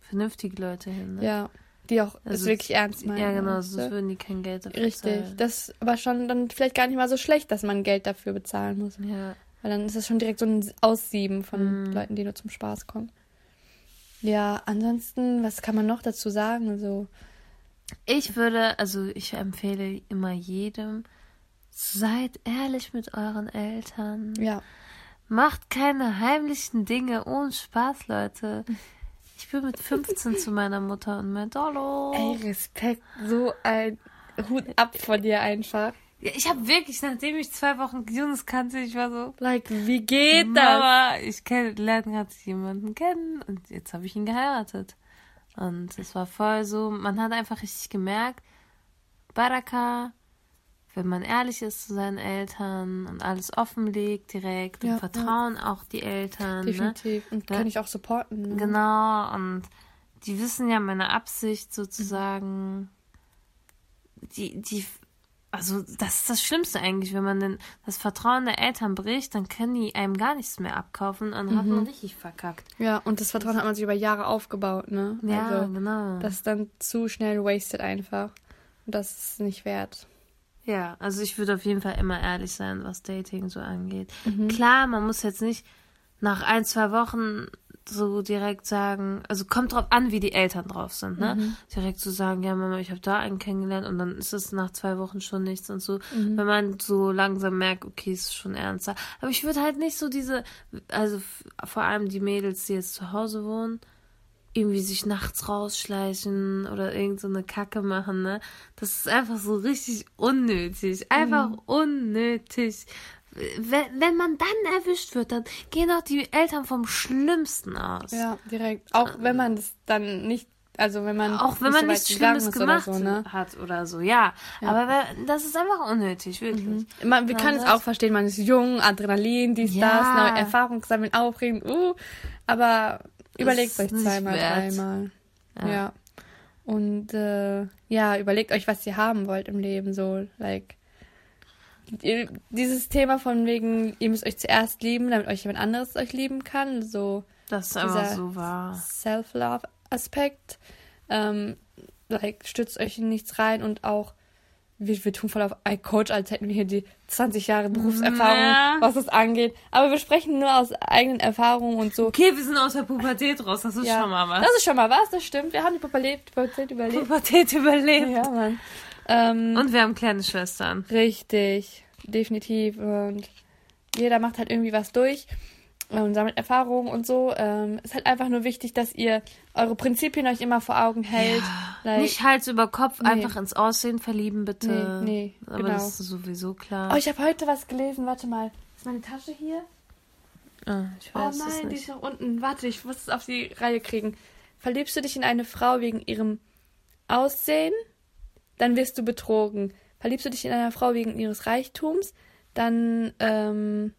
vernünftige Leute hin. Ne? Ja. die auch es Also, wirklich ernst meinen. Ja, genau, sonst du? würden die kein Geld dafür Richtig. zahlen. Das ist aber schon dann vielleicht gar nicht mal so schlecht, dass man Geld dafür bezahlen muss. Ja. Weil dann ist das schon direkt so ein Aussieben von Mhm. Leuten, die nur zum Spaß kommen. Ja, ansonsten, was kann man noch dazu sagen? Also, Ich würde, also ich empfehle immer jedem, seid ehrlich mit euren Eltern. ja. Macht keine heimlichen Dinge ohne Spaß, Leute. Ich bin mit 15 zu meiner Mutter und meinte, hallo. Ey, Respekt, so ein Hut ab von dir einfach. Ja, ich habe wirklich, nachdem ich zwei Wochen Jonas kannte, ich war so, Like, wie geht das? Mama, ich kenn, lerne gerade jemanden kennen und jetzt habe ich ihn geheiratet. Und es war voll so, man hat einfach richtig gemerkt, Baraka, wenn man ehrlich ist zu seinen Eltern und alles offenlegt direkt Ja, und vertrauen auch die Eltern. Ne? Definitiv. Und Ja. kann ich auch supporten. Ne? Genau, und die wissen ja meine Absicht sozusagen. Die, die, also das ist das Schlimmste eigentlich, wenn man denn das Vertrauen der Eltern bricht, dann können die einem gar nichts mehr abkaufen und dann hat Mhm. man richtig verkackt. Ja, und das Vertrauen hat man sich über Jahre aufgebaut, ne? Ja, also, genau. das ist dann zu schnell wasted einfach. Und das ist nicht wert. Ja, also ich würde auf jeden Fall immer ehrlich sein, was Dating so angeht. Mhm. Klar, man muss jetzt nicht nach ein, zwei Wochen so direkt sagen, also kommt drauf an, wie die Eltern drauf sind, ne? Mhm. Direkt zu sagen, ja Mama, ich habe da einen kennengelernt und dann ist es nach zwei Wochen schon nichts und so. Mhm. Wenn man so langsam merkt, okay, es ist schon ernster. Aber ich würde halt nicht so diese, also vor allem die Mädels, die jetzt zu Hause wohnen, irgendwie sich nachts rausschleichen oder irgend so eine Kacke machen, ne? Das ist einfach so richtig unnötig. Einfach Mhm. unnötig. Wenn, wenn man dann erwischt wird, dann gehen auch die Eltern vom Schlimmsten aus. Ja, direkt. Auch wenn man das dann nicht, also wenn man Auch wenn nicht man so nichts Schlimmes gemacht so, ne? hat oder so, ja. Aber wenn, das ist einfach unnötig, wirklich. Man, wir können es auch verstehen, man ist jung, Adrenalin, dies, Ja. das, neue Erfahrungen sammeln, aufregend, uh, aber überlegt euch zweimal, dreimal. Ja. Ja. Und äh, ja, überlegt euch, was ihr haben wollt im Leben, so, like. Dieses Thema von wegen, ihr müsst euch zuerst lieben, damit euch jemand anderes euch lieben kann, so Das ist einfach so wahr. Self-Love-Aspekt. Ähm, like, stützt euch in nichts rein und auch, wir, wir tun voll auf Coach, als hätten wir hier die 20 Jahre Berufserfahrung, Ja. was das angeht. Aber wir sprechen nur aus eigenen Erfahrungen und so. Okay, wir sind aus der Pubertät raus, das ist Ja, schon mal was. Das ist schon mal was, das stimmt. Wir haben die Pubertät, Pubertät überlebt. Pubertät überlebt. Ja, Mann. Ähm, Und wir haben kleine Schwestern. Richtig, definitiv. Und jeder macht halt irgendwie was durch und sammelt Erfahrungen und so. Ähm, ist halt einfach nur wichtig, dass ihr eure Prinzipien euch immer vor Augen hält. Like, Nicht Hals über Kopf, Nee. einfach ins Aussehen verlieben, bitte. Nee, nee, Aber genau. das ist sowieso klar. Oh, ich habe heute was gelesen. Warte mal. Ist meine Tasche hier? Ah, ich Oh weiß es nein, die nicht. ist noch unten. Warte, ich muss es auf die Reihe kriegen. Verliebst du dich in eine Frau wegen ihrem Aussehen? Dann wirst du betrogen. Verliebst du dich in eine Frau wegen ihres Reichtums? Dann, ähm,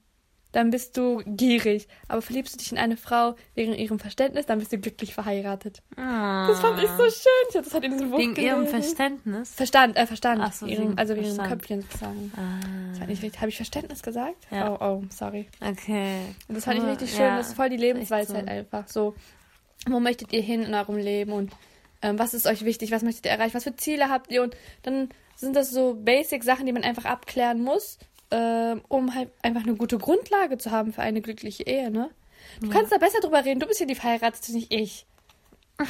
dann bist du gierig. Aber verliebst du dich in eine Frau wegen ihrem Verständnis? Dann bist du glücklich verheiratet. Das fand ich so schön. Ich das halt in diesem Buch Ah. Wegen ihrem. Verständnis. Verstand, äh, Verstand. Ach so, ihrem, also wegen ihrem. Köpfchen sozusagen. Das Ah, war nicht richtig. Habe ich Verständnis gesagt? Ja. Oh, oh, sorry. okay. Das fand ich richtig schön. Ja, das ist voll die Lebensweisheit so. einfach. So, wo möchtet ihr hin in eurem Leben und ähm, was ist euch wichtig? Was möchtet ihr erreichen? Was für Ziele habt ihr? Und dann sind das so Basic-Sachen, die man einfach abklären muss, ähm, um halt einfach eine gute Grundlage zu haben für eine glückliche Ehe, ne? Du kannst da besser drüber reden. Du bist ja die Verheiratete, nicht ich.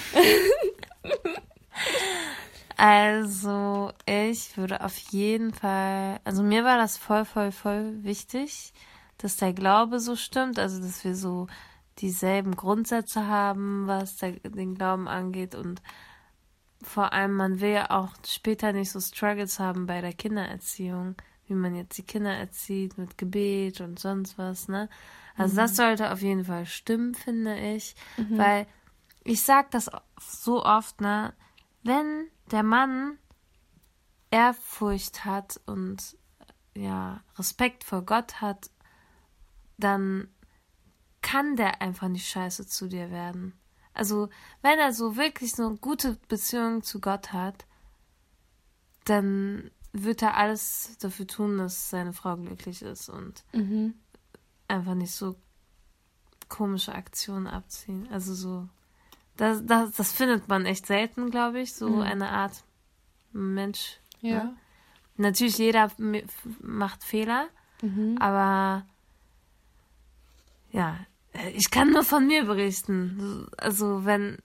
Also, ich würde auf jeden Fall, also mir war das voll, voll, voll wichtig, dass der Glaube so stimmt, also dass wir so dieselben Grundsätze haben, was der, den Glauben angeht und vor allem, man will ja auch später nicht so Struggles haben bei der Kindererziehung, wie man jetzt die Kinder erzieht mit Gebet und sonst was, ne? Also das sollte auf jeden Fall stimmen, finde ich, weil ich sag das so oft, ne? Wenn der Mann Ehrfurcht hat und ja, Respekt vor Gott hat, dann kann der einfach nicht scheiße zu dir werden. Also, wenn er so wirklich so eine gute Beziehung zu Gott hat, dann wird er alles dafür tun, dass seine Frau glücklich ist und einfach nicht so komische Aktionen abziehen. Also so Das, das, das findet man echt selten, glaube ich, so Mhm. eine Art Mensch. Ja. Ne? Natürlich, jeder macht Fehler, Mhm. aber ja, ich kann nur von mir berichten. Also, wenn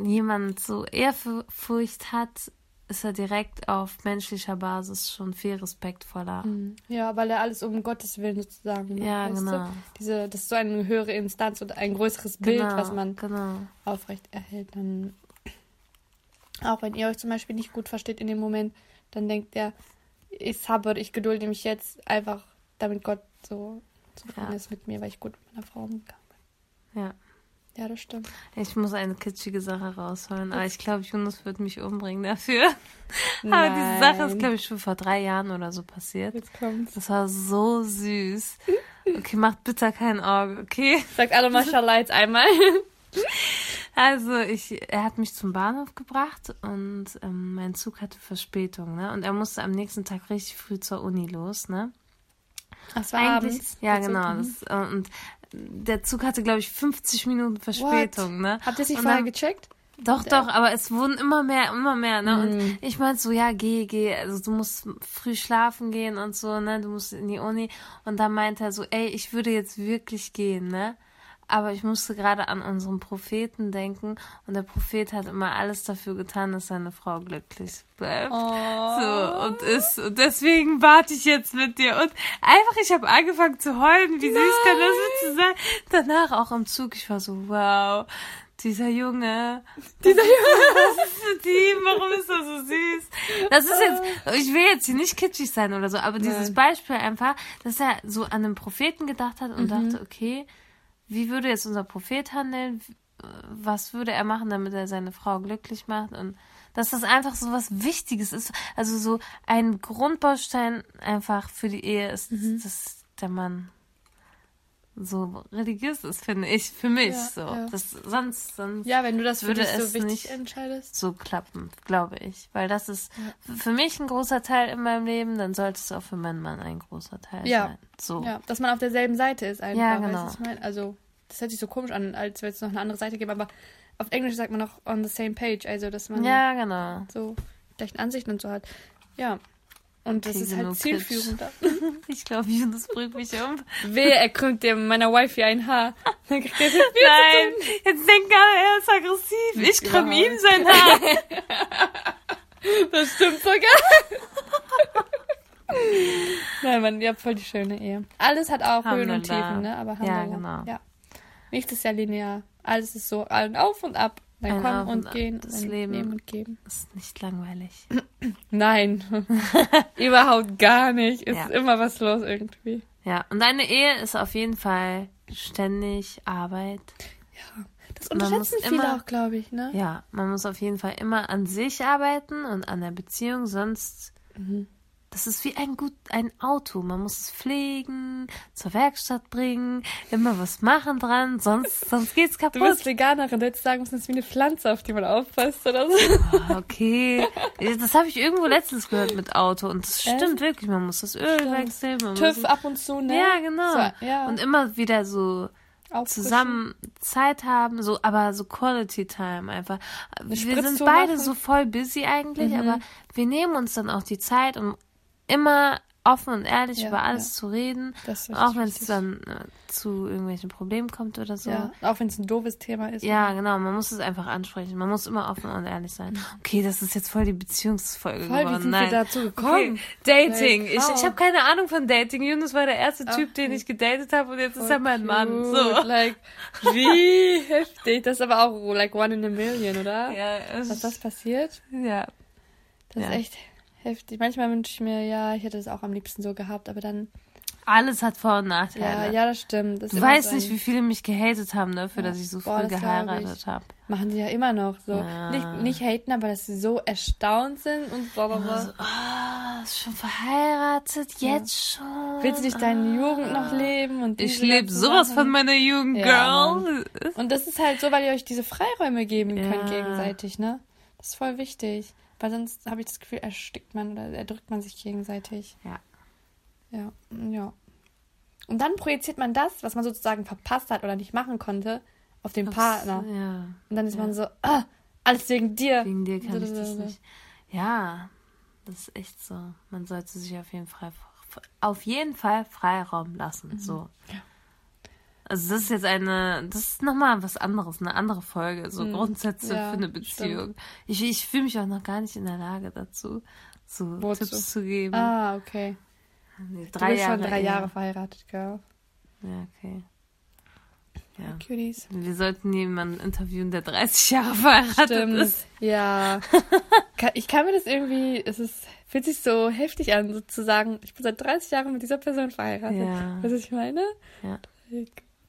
jemand so Ehrfurcht hat, ist er direkt auf menschlicher Basis schon viel respektvoller. Mhm. Ja, weil er alles um Gottes Willen sozusagen macht. Ja, genau. Du? Diese, das ist so eine höhere Instanz und ein größeres Bild, genau, was man Genau. aufrecht erhält. Dann, auch wenn ihr euch zum Beispiel nicht gut versteht in dem Moment, dann denkt er, ich sabber, ich gedulde mich jetzt einfach, damit Gott so zufrieden Ja. ist mit mir, weil ich gut mit meiner Frau umgegangen bin. Ja. Ja, das stimmt. Ich muss eine kitschige Sache rausholen, aber ich glaube, Jonas wird mich umbringen dafür. Aber diese Sache ist, glaube ich, schon vor drei Jahren oder so passiert. Jetzt kommt's. Das war so süß. Okay, macht bitte kein Auge, okay? Sagt alle Mashallah jetzt einmal. Also, ich, er hat mich zum Bahnhof gebracht und ähm, mein Zug hatte Verspätung, ne? Und er musste am nächsten Tag richtig früh zur Uni los, ne? Es war Eigentlich, abends. ja, genau. mhm. Das, äh, und der Zug hatte, glaube ich, 50 Minuten Verspätung, ne? Habt ihr es nicht vorher dann- gecheckt? Doch, doch, aber es wurden immer mehr, immer mehr, ne? Mhm. Und ich meinte so, ja, geh, geh, also du musst früh schlafen gehen und so, ne? Du musst in die Uni. Und dann meinte er so, ey, ich würde jetzt wirklich gehen, ne? Aber ich musste gerade an unseren Propheten denken und der Prophet hat immer alles dafür getan, dass seine Frau glücklich bleibt. Oh. So, und ist, und deswegen warte ich jetzt mit dir. Und einfach, ich habe angefangen zu heulen. Wie süß kann das bitte sein? Danach auch im Zug, ich war so, wow, dieser Junge. Dieser Junge. Was ist mit ihm? Warum ist er so süß? Das ist jetzt, ich will jetzt hier nicht kitschig sein oder so, aber dieses Nein. Beispiel einfach, dass er so an den Propheten gedacht hat und dachte, okay, wie würde jetzt unser Prophet handeln? Was würde er machen, damit er seine Frau glücklich macht? Und dass das einfach so was Wichtiges ist. Also so ein Grundbaustein einfach für die Ehe ist, dass der Mann so religiös ist, finde ich, für mich Ja, so. ja. Das, sonst, sonst Ja, wenn du das für Würde dich so es wichtig nicht- entscheidest. so klappen, glaube ich. Weil das ist für mich ein großer Teil in meinem Leben, dann sollte es auch für meinen Mann ein großer Teil Ja. sein. So. Ja, dass man auf derselben Seite ist einfach. Ja, weißt genau. was ich meine? Also, das hört sich so komisch an, als würde es noch eine andere Seite geben, aber auf Englisch sagt man noch on the same page, also dass man Ja, genau. so gleichen Ansichten und so hat. Ja. Und das ist halt genug zielführend. Ich glaube, Jonas bringt mich um. Wehe, er krümmt dem meiner Wifi ein Haar. Dann kriegt er Nein, jetzt denken alle, er ist aggressiv. Ich krümm ihm sein Haar. Das stimmt sogar. Nein, man, ihr habt voll die schöne Ehe. Alles hat auch Höhen und. Tiefen, ne? Aber Ja, Alhamdulillah. genau. Ja. Nichts ist ja linear. Alles ist so ein Auf und Ab. Ein kommen und gehen. Das dann Leben. Nehmen und geben. ist nicht langweilig. Nein. Überhaupt gar nicht. Ist Ja. immer was los irgendwie. Ja, und eine Ehe ist auf jeden Fall ständig Arbeit. Das Man unterschätzen viele immer- auch, glaube ich, ne? Ja, man muss auf jeden Fall immer an sich arbeiten und an der Beziehung, sonst Mhm. Das ist wie ein gut ein Auto. Man muss es pflegen, zur Werkstatt bringen, immer was machen dran, sonst sonst geht's Du bist kaputt. Veganerin, du hättest sagen müssen, das ist wie eine Pflanze, auf die man aufpasst oder so. Ah, Okay, das habe ich irgendwo letztens gehört mit Auto und das stimmt wirklich. Man muss das Öl wechseln, man TÜV muss ab und zu, ne? ja genau So, ja. und immer wieder so zusammen Zeit haben, so aber so Quality Time einfach. Wir sind Spritztour beide machen. so voll busy eigentlich, Mhm. aber wir nehmen uns dann auch die Zeit, um immer offen und ehrlich Ja, über alles ja. zu reden, auch wenn es dann äh, zu irgendwelchen Problemen kommt oder so. Ja, auch wenn es ein doofes Thema ist. Ja, genau, man muss es einfach ansprechen. Man muss immer offen und ehrlich sein. Okay, das ist jetzt voll die Beziehungsfolge. Voll, wie geworden. sind Nein. wir dazu gekommen? Okay. Dating. Ich ich habe keine Ahnung von Dating. Yunus war der erste Ach, Typ, den ich gedatet habe und jetzt ist er mein Mann. cute. So. Like, wie heftig. Das ist aber auch like one in a million, oder? Ja, Was das passiert? ja. Das ist echt heftig. Manchmal wünsche ich mir, ja, ich hätte das auch am liebsten so gehabt, aber dann, Alles hat Vor- und ja, Nachteile. ja, das stimmt. Das Du weißt so nicht, wie viele mich gehatet haben dafür, Ja. dass ich so früh Boah, glaub geheiratet habe. Machen die ja immer noch so. Ja. Nicht, nicht haten, aber dass sie so erstaunt sind und bla bla bla. Also, ah, ist schon verheiratet, jetzt schon. Willst du nicht deine Ah. Jugend noch leben? Und Ich lebe sowas Sachen? von meiner Jugend, Ja, Girl. Und das ist halt so, weil ihr euch diese Freiräume geben könnt Ja. gegenseitig, ne? Das ist voll wichtig. Weil sonst habe ich das Gefühl, erstickt man oder erdrückt man sich gegenseitig. Ja. Ja, ja. Und dann projiziert man das, was man sozusagen verpasst hat oder nicht machen konnte, auf den Aufs- Partner. Ja. Und dann ist ja. man so, ah, alles wegen dir. Wegen dir kann ich das nicht. Ja, das ist echt so. Man sollte sich auf jeden Fall auf jeden Fall Freiraum lassen. So. Also das ist jetzt eine, das ist nochmal was anderes, eine andere Folge, so Grundsätze Ja, für eine Beziehung. Ich, ich fühle mich auch noch gar nicht in der Lage dazu, so Wozu? Tipps zu geben. Ah, okay. Nee, du bist schon drei eher. Jahre verheiratet, Girl. Ja, okay. Ja. Cuties. Wir sollten jemanden interviewen, der 30 Jahre verheiratet Stimmt. ist. Ja. Ich kann mir das irgendwie, es ist, fühlt sich so heftig an, sozusagen, ich bin seit 30 Jahren mit dieser Person verheiratet. Ja. Was ich meine? Ja.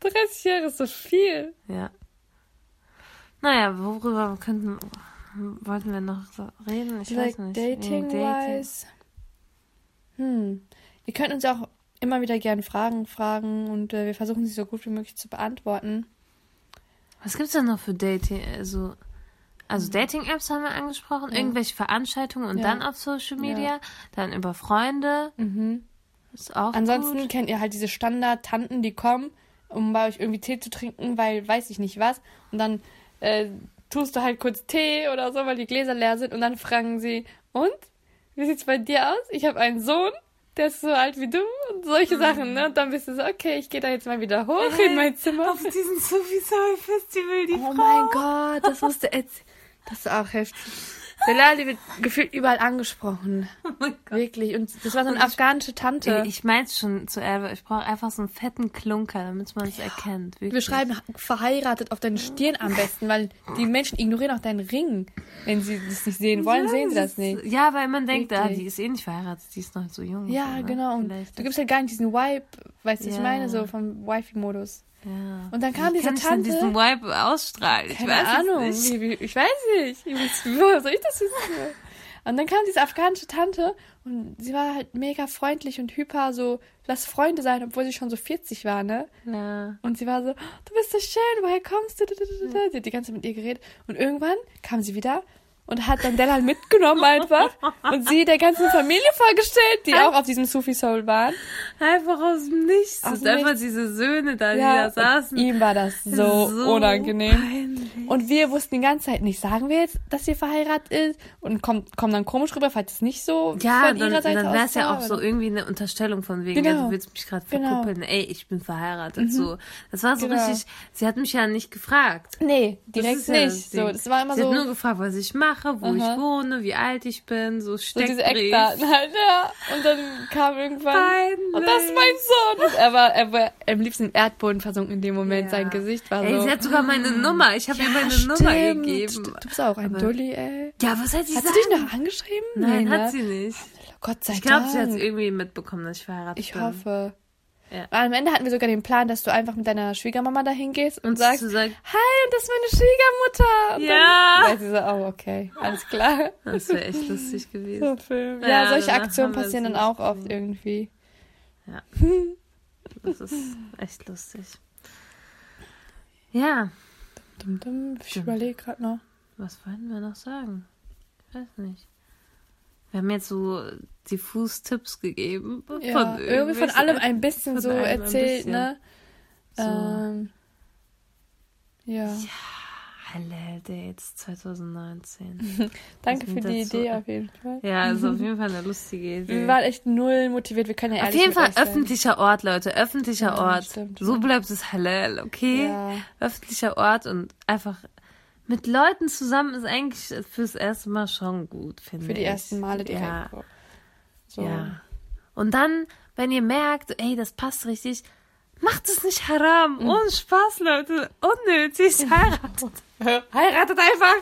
30 Jahre ist so viel. Ja. Naja, worüber könnten, wollten wir noch reden? Ich like weiß nicht. Wegen Dating-wise. Hm. Ihr könnt uns auch immer wieder gerne Fragen fragen und äh, wir versuchen sie so gut wie möglich zu beantworten. Was gibt's denn noch für Dating? Also, also Dating-Apps haben wir angesprochen, Ja. irgendwelche Veranstaltungen und Ja. dann auf Social Media, Ja. dann über Freunde. Mhm. Ist auch Ansonsten gut. kennt ihr halt diese Standard-Tanten, die kommen, um bei euch irgendwie Tee zu trinken, weil weiß ich nicht was. Und dann äh, tust du halt kurz Tee oder so, weil die Gläser leer sind. Und dann fragen sie, und? Wie sieht's bei dir aus? Ich habe einen Sohn, der ist so alt wie du und solche Sachen, ne? Und dann bist du so, okay, ich gehe da jetzt mal wieder hoch in mein Zimmer. Auf diesem Sophie Soul Festival, die Oh Frau. mein Gott, das musste jetzt. Das ist auch heftig. Delali wird gefühlt überall angesprochen. Oh mein Gott. Wirklich. Und das war so eine afghanische Tante. Ich mein's schon zu Elva, ich brauche einfach so einen fetten Klunker, damit man es erkennt. Wirklich. Wir schreiben verheiratet auf deine Stirn am besten, weil die Menschen ignorieren auch deinen Ring. Wenn sie das nicht sehen wollen, Ja, sehen sie das nicht. Ja, weil man denkt, ah, die ist eh nicht verheiratet, die ist noch so jung. Ja, ne? genau. Und Vielleicht du gibst halt gar nicht diesen Vibe, weißt du, was ich meine, so vom Wifi-Modus. ja. Und dann kam Wie diese kann ich Tante. diesen Vibe ausstrahlen? Ich Keine weiß Ahnung. Nicht. Wie, wie, ich weiß nicht. Ich weiß, woher soll ich das wissen? Und dann kam diese afghanische Tante und sie war halt mega freundlich und hyper, so, lass Freunde sein, obwohl sie schon so 40 war, ne? Ja. Und sie war so, du bist so schön, woher kommst du? Sie hat die ganze Zeit mit ihr geredet. Und irgendwann kam sie wieder und hat dann Della mitgenommen einfach und sie der ganzen Familie vorgestellt, die auch auf diesem Sufi Soul waren. Einfach aus dem Nichts. Aus dem einfach Nichts. diese Söhne da, die Ja, da saßen. ihm war das so, unangenehm. Peinlich. Und wir wussten die ganze Zeit nicht, sagen wir jetzt, dass ihr verheiratet ist und kommt, kommen dann komisch rüber, falls es nicht so Ja, von dann, ihrer Seite dann wäre es ja auch so irgendwie eine Unterstellung von wegen, ja, Genau. du willst mich gerade Genau. verkuppeln, ey, ich bin verheiratet, so. Das war so Genau. richtig, sie hat mich ja nicht gefragt. Nee, direkt ja nicht. das so, das war immer sie so, hat nur gefragt, was ich mache, wo Aha. ich wohne, wie alt ich bin, so so diese Steckbrief. Eckdaten halt, ja. Und dann kam irgendwann, Peinlich. und das ist mein Sohn. Und er war, er war am liebsten im Erdboden versunken in dem Moment. Ja. Sein Gesicht war Ey, so. sie hat sogar meine Nummer, ich habe ihr meine stimmt. Nummer gegeben. Du bist auch ein Aber- Dulli, ey. Ja, was hat sie Hat sie dich noch angeschrieben? Nein, nee, hat ne? sie nicht. Gott sei Ich glaube, Dank. sie hat es irgendwie mitbekommen, dass ich verheiratet Ich bin. hoffe. Ja. Am Ende hatten wir sogar den Plan, dass du einfach mit deiner Schwiegermama dahin gehst und, Und sagst, sagen, hi, das ist meine Schwiegermutter. Und Ja. Dann sie so, oh, okay, alles klar. das wäre echt lustig gewesen. So Film. Ja, Ja, solche Aktionen passieren dann auch oft irgendwie. Das ist echt lustig. Ja, Dum, dum. Ich Stimmt. überlege gerade noch. was wollten wir noch sagen? Ich weiß nicht. Wir haben jetzt so diffus Tipps gegeben. Ja, irgendwie von allem ein bisschen so erzählt, bisschen. ne? So. Ähm, ja. Halal Dates 2019. Danke für die dazu? Idee auf jeden Fall. Ja, also auf jeden Fall eine lustige Idee. Wir waren echt null motiviert, wir können ja Auf jeden Fall öffentlicher Ort, Leute. Öffentlicher Ja, Ort. stimmt, so ja. bleibt es halal, okay? Ja. Öffentlicher Ort und einfach mit Leuten zusammen ist eigentlich fürs erste Mal schon gut, finde ich. Für die ersten Male direkt. Ja. So. Ja. Und dann, wenn ihr merkt, ey, das passt richtig, macht es nicht haram. Mhm. Ohne Spaß, Leute. Unnötig. Heiratet. Heiratet einfach!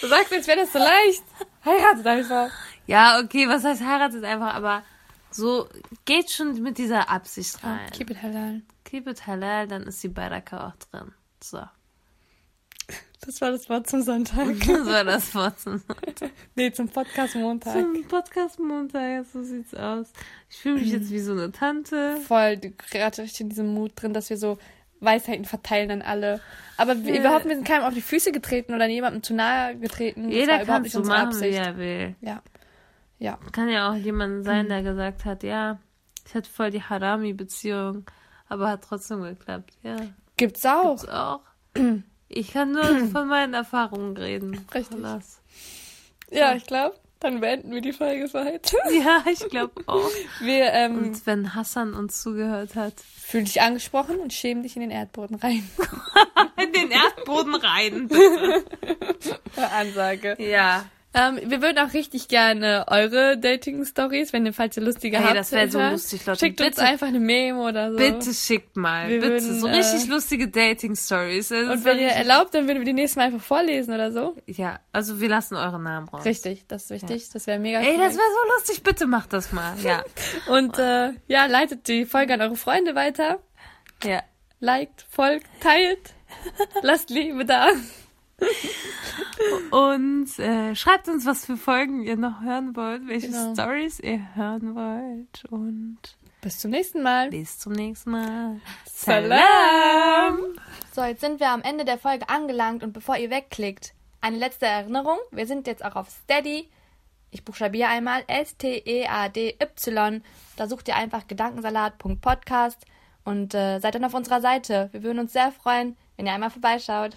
Du sagst, als wäre das so leicht. Heiratet einfach. Ja, okay, was heißt heiratet einfach, aber so geht schon mit dieser Absicht rein. Keep it halal. Keep it halal, dann ist die Baraka auch drin. So. Das war das Wort zum Sonntag. Das war das Wort zum, nee, zum Podcast Montag. zum Podcast Montag. So sieht's aus. Ich fühle mich jetzt wie so eine Tante. Voll, du- gerade richtig in diesem Mut drin, dass wir so Weisheiten verteilen an alle. Aber wir, Ja. überhaupt, wir sind keinem auf die Füße getreten oder jemandem zu nahe getreten. Jeder kann so machen, wie Absicht. er will. Ja. Ja. Kann ja auch jemand sein, der gesagt hat, ja, ich hatte voll die Harami-Beziehung, aber hat trotzdem geklappt. Ja, Gibt's auch. gibt's auch. Ich kann nur von meinen Erfahrungen reden. Richtig. Lass. Ja, ich glaube, dann beenden wir die Folge für heute. Ja, ich glaube auch. Wir ähm, Und wenn Hassan uns zugehört hat. fühl dich angesprochen und schäm dich in den Erdboden rein. In den Erdboden rein. Ansage. Ja. Ähm, wir würden auch richtig gerne eure Dating-Stories, wenn ihr, falls ihr lustige Ey, habt. das wär so lustig, Leute. Schickt uns Bitte. einfach eine Meme oder so. Bitte schickt mal. Wir bitte. würden, so äh, richtig lustige Dating-Stories. Das Und wenn ihr erlaubt, dann würden wir die nächste Mal einfach vorlesen oder so. Ja, also wir lassen euren Namen raus. Richtig, das ist wichtig. Das wäre mega Ey, cool. das wäre so lustig. Bitte macht das mal. Ja. Und äh, ja, leitet die Folge an eure Freunde weiter. ja. Liked, folgt, teilt. Lasst Liebe da. Und äh, schreibt uns, was für Folgen ihr noch hören wollt, welche Genau. Stories ihr hören wollt. Und Bis zum nächsten Mal. bis zum nächsten Mal. Salam. So, jetzt sind wir am Ende der Folge angelangt und bevor ihr wegklickt, eine letzte Erinnerung. Wir sind jetzt auch auf Steady. Ich buchstabiere einmal E S-T-E-A-D-Y. Da sucht ihr einfach gedankensalat.podcast und äh, seid dann auf unserer Seite. Wir würden uns sehr freuen, wenn ihr einmal vorbeischaut.